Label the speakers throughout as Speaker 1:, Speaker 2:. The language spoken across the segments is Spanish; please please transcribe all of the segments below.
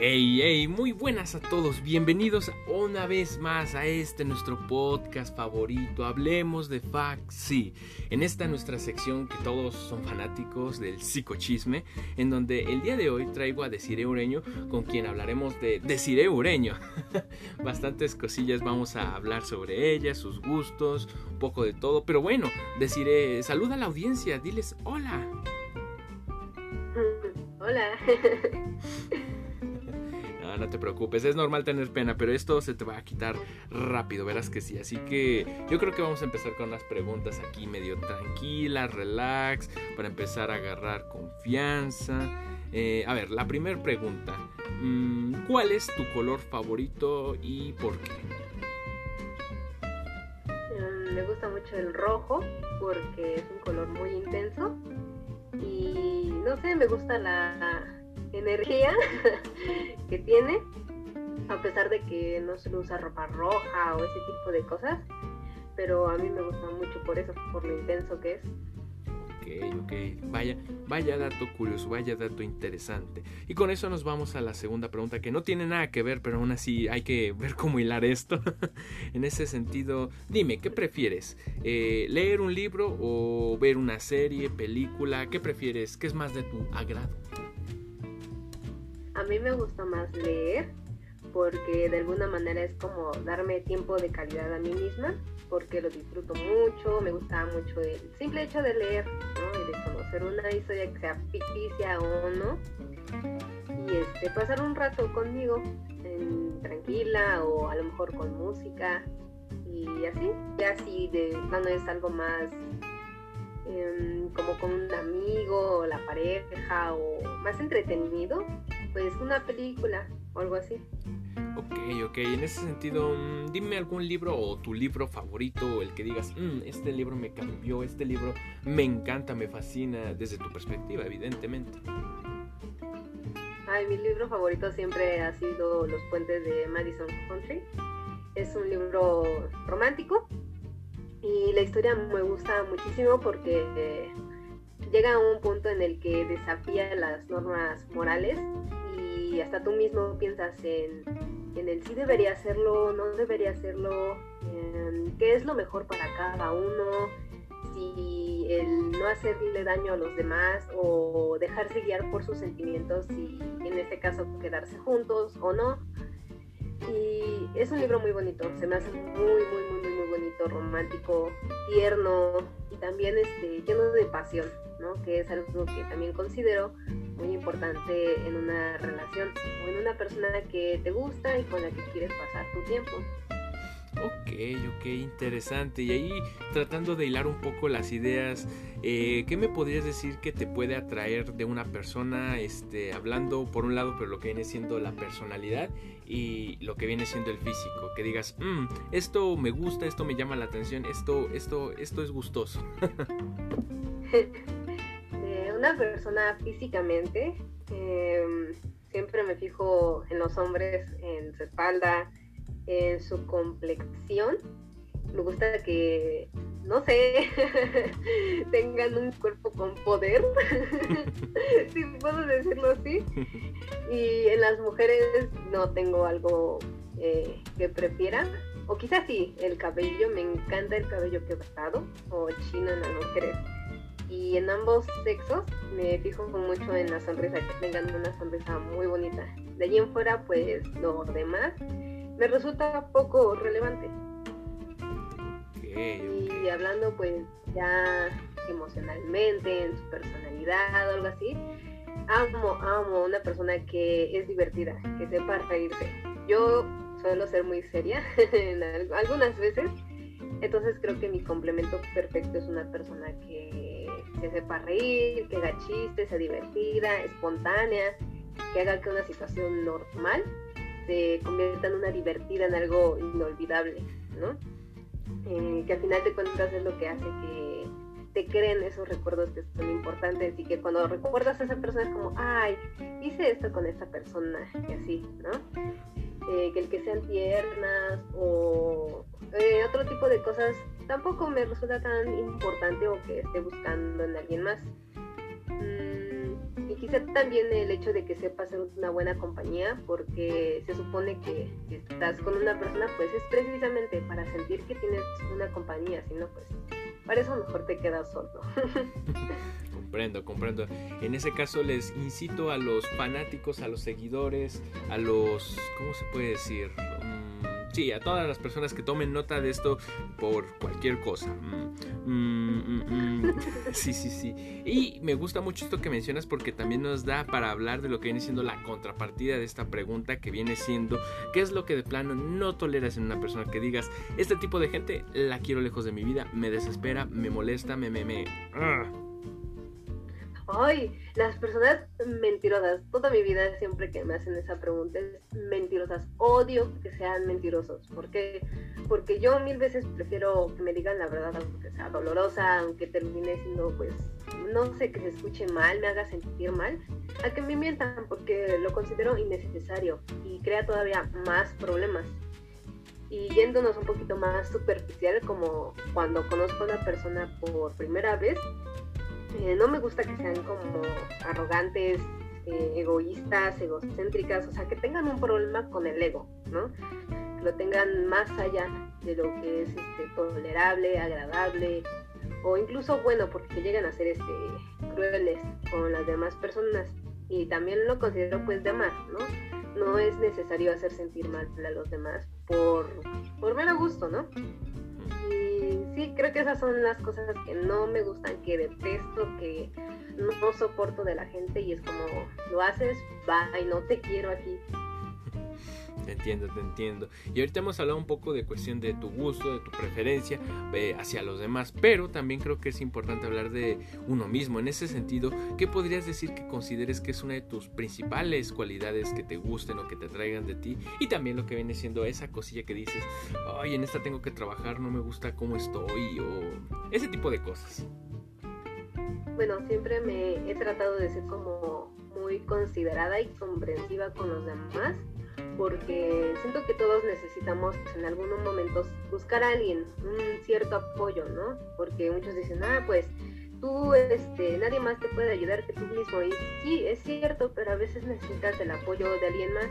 Speaker 1: Hey, hey, muy buenas a todos, bienvenidos una vez más a este nuestro podcast favorito, Hablemos de sí, en esta nuestra sección que todos son fanáticos del psicochisme, en donde el día de hoy traigo a Desiree Ureño, con quien hablaremos de Desiree Ureño. Bastantes cosillas vamos a hablar sobre ella, sus gustos, un poco de todo, pero bueno, Desiree, saluda a la audiencia, diles hola.
Speaker 2: Hola.
Speaker 1: no te preocupes, es normal tener pena, pero esto se te va a quitar rápido, verás que sí. Así que yo creo que vamos a empezar con unas preguntas aquí medio tranquilas, relax, para empezar a agarrar confianza. Eh, a ver, la primera pregunta. Mm, ¿Cuál es tu color favorito y por qué?
Speaker 2: Mm, me gusta mucho el rojo porque es un color muy intenso y no sé, me gusta la energía que tiene, a pesar de que no se usa ropa roja o ese tipo de cosas, pero a mí me gusta mucho por eso, por lo intenso que es.
Speaker 1: Ok, ok, vaya, vaya dato curioso, vaya dato interesante. Y con eso nos vamos a la segunda pregunta que no tiene nada que ver, pero aún así hay que ver cómo hilar esto. en ese sentido, dime, ¿qué prefieres? Eh, ¿Leer un libro o ver una serie, película? ¿Qué prefieres? ¿Qué es más de tu agrado?
Speaker 2: Mí me gusta más leer porque de alguna manera es como darme tiempo de calidad a mí misma, porque lo disfruto mucho, me gusta mucho el simple hecho de leer, ¿no? Y de conocer una historia que sea ficticia o no, y este, pasar un rato conmigo, tranquila o a lo mejor con música, y así, ya así de cuando es algo más em, como con un amigo o la pareja o más entretenido, pues una película o algo así.
Speaker 1: Ok, ok, en ese sentido, mm, dime algún libro o tu libro favorito, o el que digas, mm, este libro me cambió, este libro me encanta, me fascina, desde tu perspectiva, evidentemente.
Speaker 2: Ay, mi libro favorito siempre ha sido Los puentes de Madison Country. Es un libro romántico y la historia me gusta muchísimo porque llega a un punto en el que desafía las normas morales y hasta tú mismo piensas en, en el sí debería hacerlo, no debería hacerlo, qué es lo mejor para cada uno, si el no hacerle daño a los demás o dejarse guiar por sus sentimientos y en este caso quedarse juntos o no. Y es un libro muy bonito, se me hace muy, muy, muy, muy bonito, romántico, tierno y también este, lleno de pasión, ¿no? Que es algo que también considero muy importante en una relación o en una persona que te gusta y con la que quieres pasar tu tiempo.
Speaker 1: Ok, ok, interesante. Y ahí tratando de hilar un poco las ideas, eh, ¿qué me podrías decir que te puede atraer de una persona, este, hablando por un lado, pero lo que viene siendo la personalidad y lo que viene siendo el físico? Que digas, mm, esto me gusta, esto me llama la atención, esto, esto, esto es gustoso.
Speaker 2: de una persona físicamente, em, siempre me fijo en los hombres, en su espalda, en su complexión. Me gusta que, no sé, tengan un cuerpo con poder, si puedo decirlo así. Y en las mujeres no tengo algo eh, que prefiera. O quizás sí, el cabello, me encanta el cabello quebrado o chino en las mujeres. Y en ambos sexos me fijo mucho en la sonrisa, que tengan una sonrisa muy bonita. De allí en fuera, pues lo demás me resulta poco relevante. Y hablando pues ya emocionalmente, en su personalidad o algo así, amo, amo una persona que es divertida, que sepa reírse. Yo suelo ser muy seria algunas veces, entonces creo que mi complemento perfecto es una persona que, que sepa reír, que haga chistes, sea divertida, espontánea, que haga que una situación normal se convierta en una divertida, en algo inolvidable, ¿no? Eh, que al final de cuentas es lo que hace que te creen esos recuerdos que son importantes y que cuando recuerdas a esa persona es como, ay, hice esto con esta persona y así, ¿no? Eh, que el que sean tiernas o eh, otro tipo de cosas tampoco me resulta tan importante o que esté buscando en alguien más. Mm, quizá también el hecho de que sepa ser una buena compañía, porque se supone que estás con una persona, pues es precisamente para sentir que tienes una compañía, si no, pues para eso mejor te quedas solo.
Speaker 1: comprendo, comprendo. En ese caso les incito a los fanáticos, a los seguidores, a los, ¿cómo se puede decir? sí, a todas las personas que tomen nota de esto por cualquier cosa. Mm, mm, mm, sí, sí, sí. Y me gusta mucho esto que mencionas porque también nos da para hablar de lo que viene siendo la contrapartida de esta pregunta que viene siendo ¿qué es lo que de plano no toleras en una persona que digas este tipo de gente la quiero lejos de mi vida, me desespera, me molesta, me me me... Ah"?
Speaker 2: Ay, las personas mentirosas. Toda mi vida siempre que me hacen esa pregunta es mentirosas. Odio que sean mentirosos. ¿Por qué? Porque yo mil veces prefiero que me digan la verdad, aunque sea dolorosa, aunque termine siendo, pues, no sé, que se escuche mal, me haga sentir mal, a que me mientan porque lo considero innecesario y crea todavía más problemas. Y yéndonos un poquito más superficial, como cuando conozco a una persona por primera vez, eh, no me gusta que sean como arrogantes, eh, egoístas, egocéntricas, o sea, que tengan un problema con el ego, ¿no? Que lo tengan más allá de lo que es este, tolerable, agradable, o incluso bueno, porque llegan a ser este, crueles con las demás personas. Y también lo considero pues de más, ¿no? No es necesario hacer sentir mal a los demás por, por mero gusto, ¿no? Sí, creo que esas son las cosas que no me gustan, que detesto, que no soporto de la gente y es como, lo haces, va y no te quiero aquí.
Speaker 1: Te entiendo, te entiendo. Y ahorita hemos hablado un poco de cuestión de tu gusto, de tu preferencia eh, hacia los demás, pero también creo que es importante hablar de uno mismo. En ese sentido, ¿qué podrías decir que consideres que es una de tus principales cualidades que te gusten o que te traigan de ti? Y también lo que viene siendo esa cosilla que dices, ay, en esta tengo que trabajar, no me gusta cómo estoy, o ese tipo de cosas.
Speaker 2: Bueno, siempre me he tratado de ser como muy considerada y comprensiva con los demás porque siento que todos necesitamos en algunos momentos buscar a alguien, un cierto apoyo, ¿no? Porque muchos dicen, ah, pues tú, este, nadie más te puede ayudar que tú mismo. Y sí, es cierto, pero a veces necesitas el apoyo de alguien más.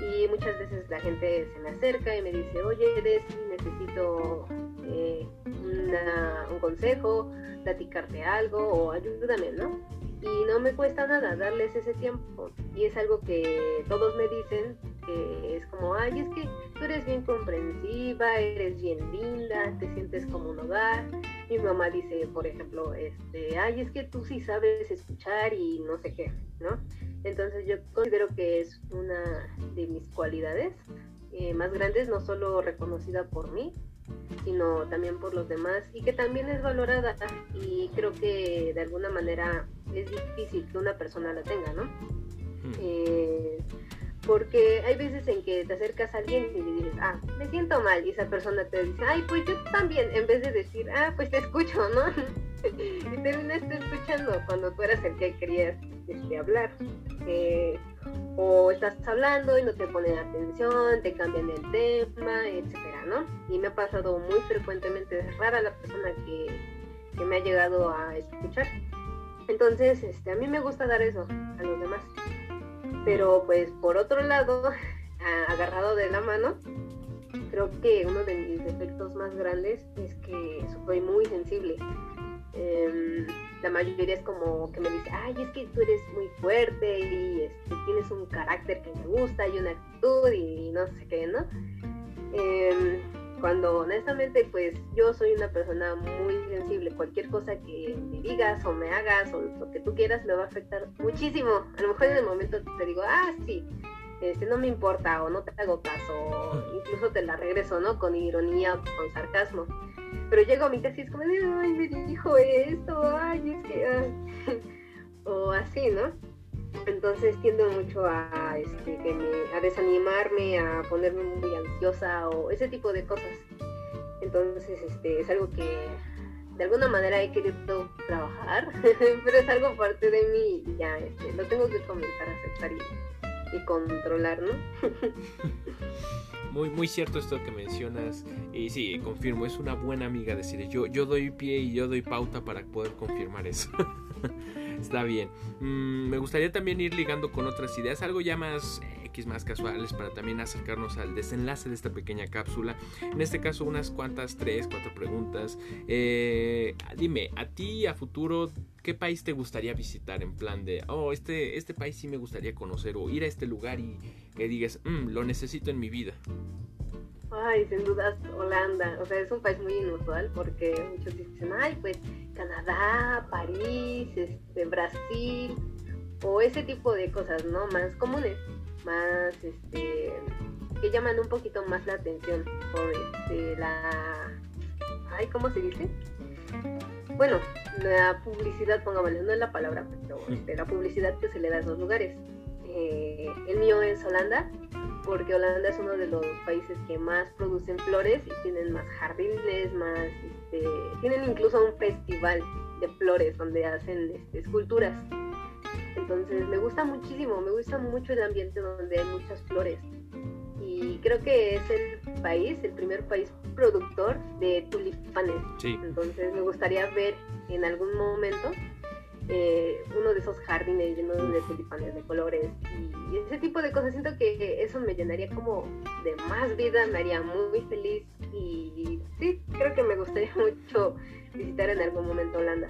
Speaker 2: Y muchas veces la gente se me acerca y me dice, oye, Eres, necesito eh, un consejo, platicarte algo o ayúdame, ¿no? Y no me cuesta nada darles ese tiempo. Y es algo que todos me dicen, que es como, ay, es que tú eres bien comprensiva, eres bien linda, te sientes como un hogar. Mi mamá dice, por ejemplo, este, ay, es que tú sí sabes escuchar y no sé qué, ¿no? Entonces yo considero que es una de mis cualidades eh, más grandes, no solo reconocida por mí, sino también por los demás y que también es valorada y creo que de alguna manera es difícil que una persona la tenga, ¿no? Eh, porque hay veces en que te acercas a alguien y le dices, ah, me siento mal, y esa persona te dice, ay, pues yo también, en vez de decir, ah, pues te escucho, ¿no? y terminaste escuchando cuando tú eras el que querías este, hablar. Eh, o estás hablando y no te ponen atención, te cambian el tema, etcétera, ¿no? Y me ha pasado muy frecuentemente, es rara la persona que, que me ha llegado a escuchar. Entonces, este, a mí me gusta dar eso a los demás. Pero pues por otro lado, agarrado de la mano, creo que uno de mis defectos más grandes es que soy muy sensible. Em, la mayoría es como que me dice, ay, es que tú eres muy fuerte y este, tienes un carácter que me gusta y una actitud y no sé qué, ¿no? Em, cuando honestamente pues yo soy una persona muy sensible, cualquier cosa que me digas o me hagas o lo que tú quieras me va a afectar muchísimo. A lo mejor en el momento te digo, ah, sí, este, no me importa o no te hago caso, o incluso te la regreso, ¿no? Con ironía o con sarcasmo. Pero llego a mi casa y es como, ay, me dijo esto, ay, es que, o así, ¿no? Entonces tiendo mucho a, este, a desanimarme, a ponerme muy ansiosa o ese tipo de cosas. Entonces este, es algo que de alguna manera he querido trabajar, pero es algo parte de mí y ya este, lo tengo que comenzar a aceptar y, y controlar, ¿no?
Speaker 1: muy, muy cierto esto que mencionas. Y sí, confirmo, es una buena amiga decir, yo, yo doy pie y yo doy pauta para poder confirmar eso. Está bien. Mm, me gustaría también ir ligando con otras ideas, algo ya más X, más casuales, para también acercarnos al desenlace de esta pequeña cápsula. En este caso, unas cuantas, tres, cuatro preguntas. Eh, dime, a ti a futuro, ¿qué país te gustaría visitar en plan de, oh, este, este país sí me gustaría conocer o ir a este lugar y que digas, mm, lo necesito en mi vida?
Speaker 2: Ay, sin dudas Holanda, o sea, es un país muy inusual porque muchos dicen, ay, pues Canadá, París, este, Brasil, o ese tipo de cosas, ¿no? Más comunes, más, este, que llaman un poquito más la atención por, este, la, ay, ¿cómo se dice? Bueno, la publicidad, pongámosle, no es la palabra, pero este, la publicidad que se le da a esos lugares. Eh, el mío es Holanda, porque Holanda es uno de los países que más producen flores y tienen más jardines, más, este, tienen incluso un festival de flores donde hacen este, esculturas. Entonces me gusta muchísimo, me gusta mucho el ambiente donde hay muchas flores. Y creo que es el país, el primer país productor de tulipanes. Entonces me gustaría ver en algún momento eh, uno de esos jardines llenos de tulipanes de colores y ese tipo de cosas. Siento que eso me llenaría como de más vida, me haría muy feliz y sí, creo que me gustaría mucho visitar en algún momento Holanda.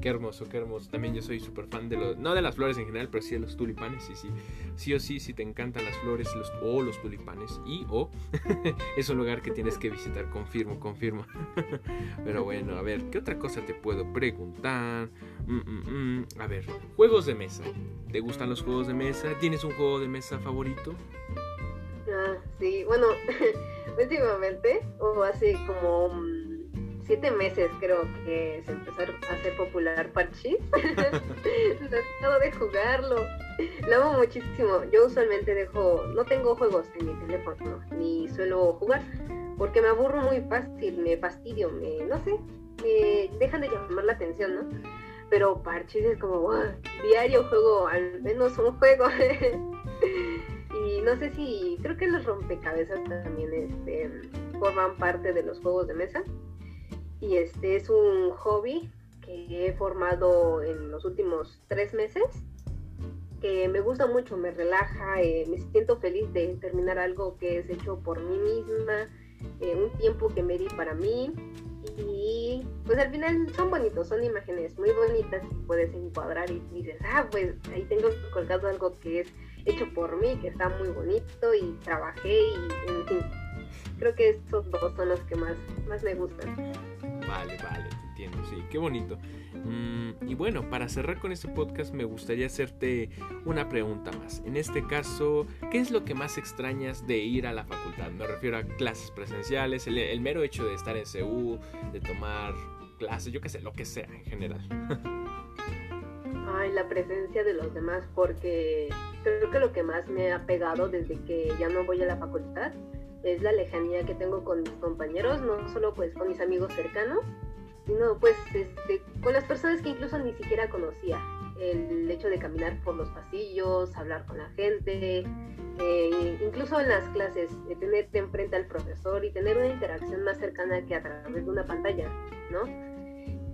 Speaker 1: Qué hermoso, qué hermoso. También yo soy súper fan de los, no de las flores en general, pero sí de los tulipanes. Sí, sí, sí o sí, si te encantan las flores los, o los tulipanes y o es un lugar que tienes que visitar, confirmo, confirmo. pero bueno, a ver, ¿qué otra cosa te puedo preguntar? Mm, mm, mm. A ver, juegos de mesa. ¿Te gustan los juegos de mesa? ¿Tienes un juego de mesa favorito?
Speaker 2: Ah, sí, bueno, últimamente, o hace como siete meses creo que se empezó a hacer popular Parchís. Tratado de jugarlo. Lo amo muchísimo. Yo usualmente dejo, no tengo juegos en mi teléfono, ni suelo jugar, porque me aburro muy fácil, me fastidio, me, no sé, me dejan de llamar la atención, ¿no? Pero Parchís es como, diario juego al menos un juego. y no sé si, creo que los rompecabezas también este, forman parte de los juegos de mesa y este es un hobby que he formado en los últimos tres meses que me gusta mucho, me relaja, eh, me siento feliz de terminar algo que es hecho por mí misma, eh, un tiempo que me di para mí y pues al final son bonitos, son imágenes muy bonitas y puedes encuadrar y dices, ah, pues ahí tengo colgado algo que es hecho por mí, que está muy bonito y trabajé y en fin, creo que estos dos son los que más, más me gustan.
Speaker 1: Vale, vale, te entiendo, sí, qué bonito. Mm, y bueno, para cerrar con este podcast me gustaría hacerte una pregunta más. En este caso, ¿qué es lo que más extrañas de ir a la facultad? Me refiero a clases presenciales, el, mero hecho de estar en CU, de tomar clases, yo qué sé, lo que sea en general.
Speaker 2: Ay, la presencia de los demás, porque creo que lo que más me ha pegado desde que ya no voy a la facultad es la lejanía que tengo con mis compañeros, no solo pues con mis amigos cercanos, sino pues este, con las personas que incluso ni siquiera conocía. El hecho de caminar por los pasillos, hablar con la gente, eh, incluso en las clases, de tenerte enfrente al profesor y tener una interacción más cercana que a través de una pantalla, ¿no?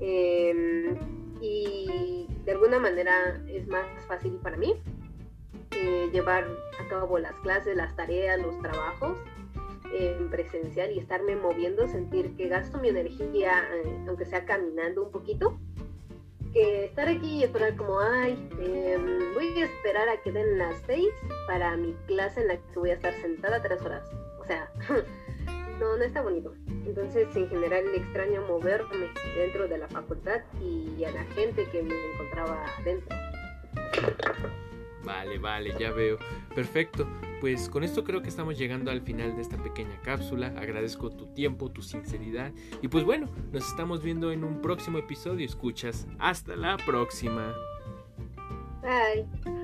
Speaker 2: Em, y de alguna manera es más fácil para mí eh, llevar a cabo las clases, las tareas, los trabajos en presencial y estarme moviendo, sentir que gasto mi energía, eh, aunque sea caminando un poquito, que estar aquí y esperar como, ay, em, voy a esperar a que den las seis para mi clase en la que voy a estar sentada tres horas. O sea, no, no está bonito. Entonces, en general, extraño moverme dentro de la facultad y a la gente que me encontraba dentro.
Speaker 1: Vale, vale, ya veo. Perfecto. Pues con esto creo que estamos llegando al final de esta pequeña cápsula. Agradezco tu tiempo, tu sinceridad. Y pues bueno, nos estamos viendo en un próximo episodio. Escuchas. Hasta la próxima.
Speaker 2: Bye.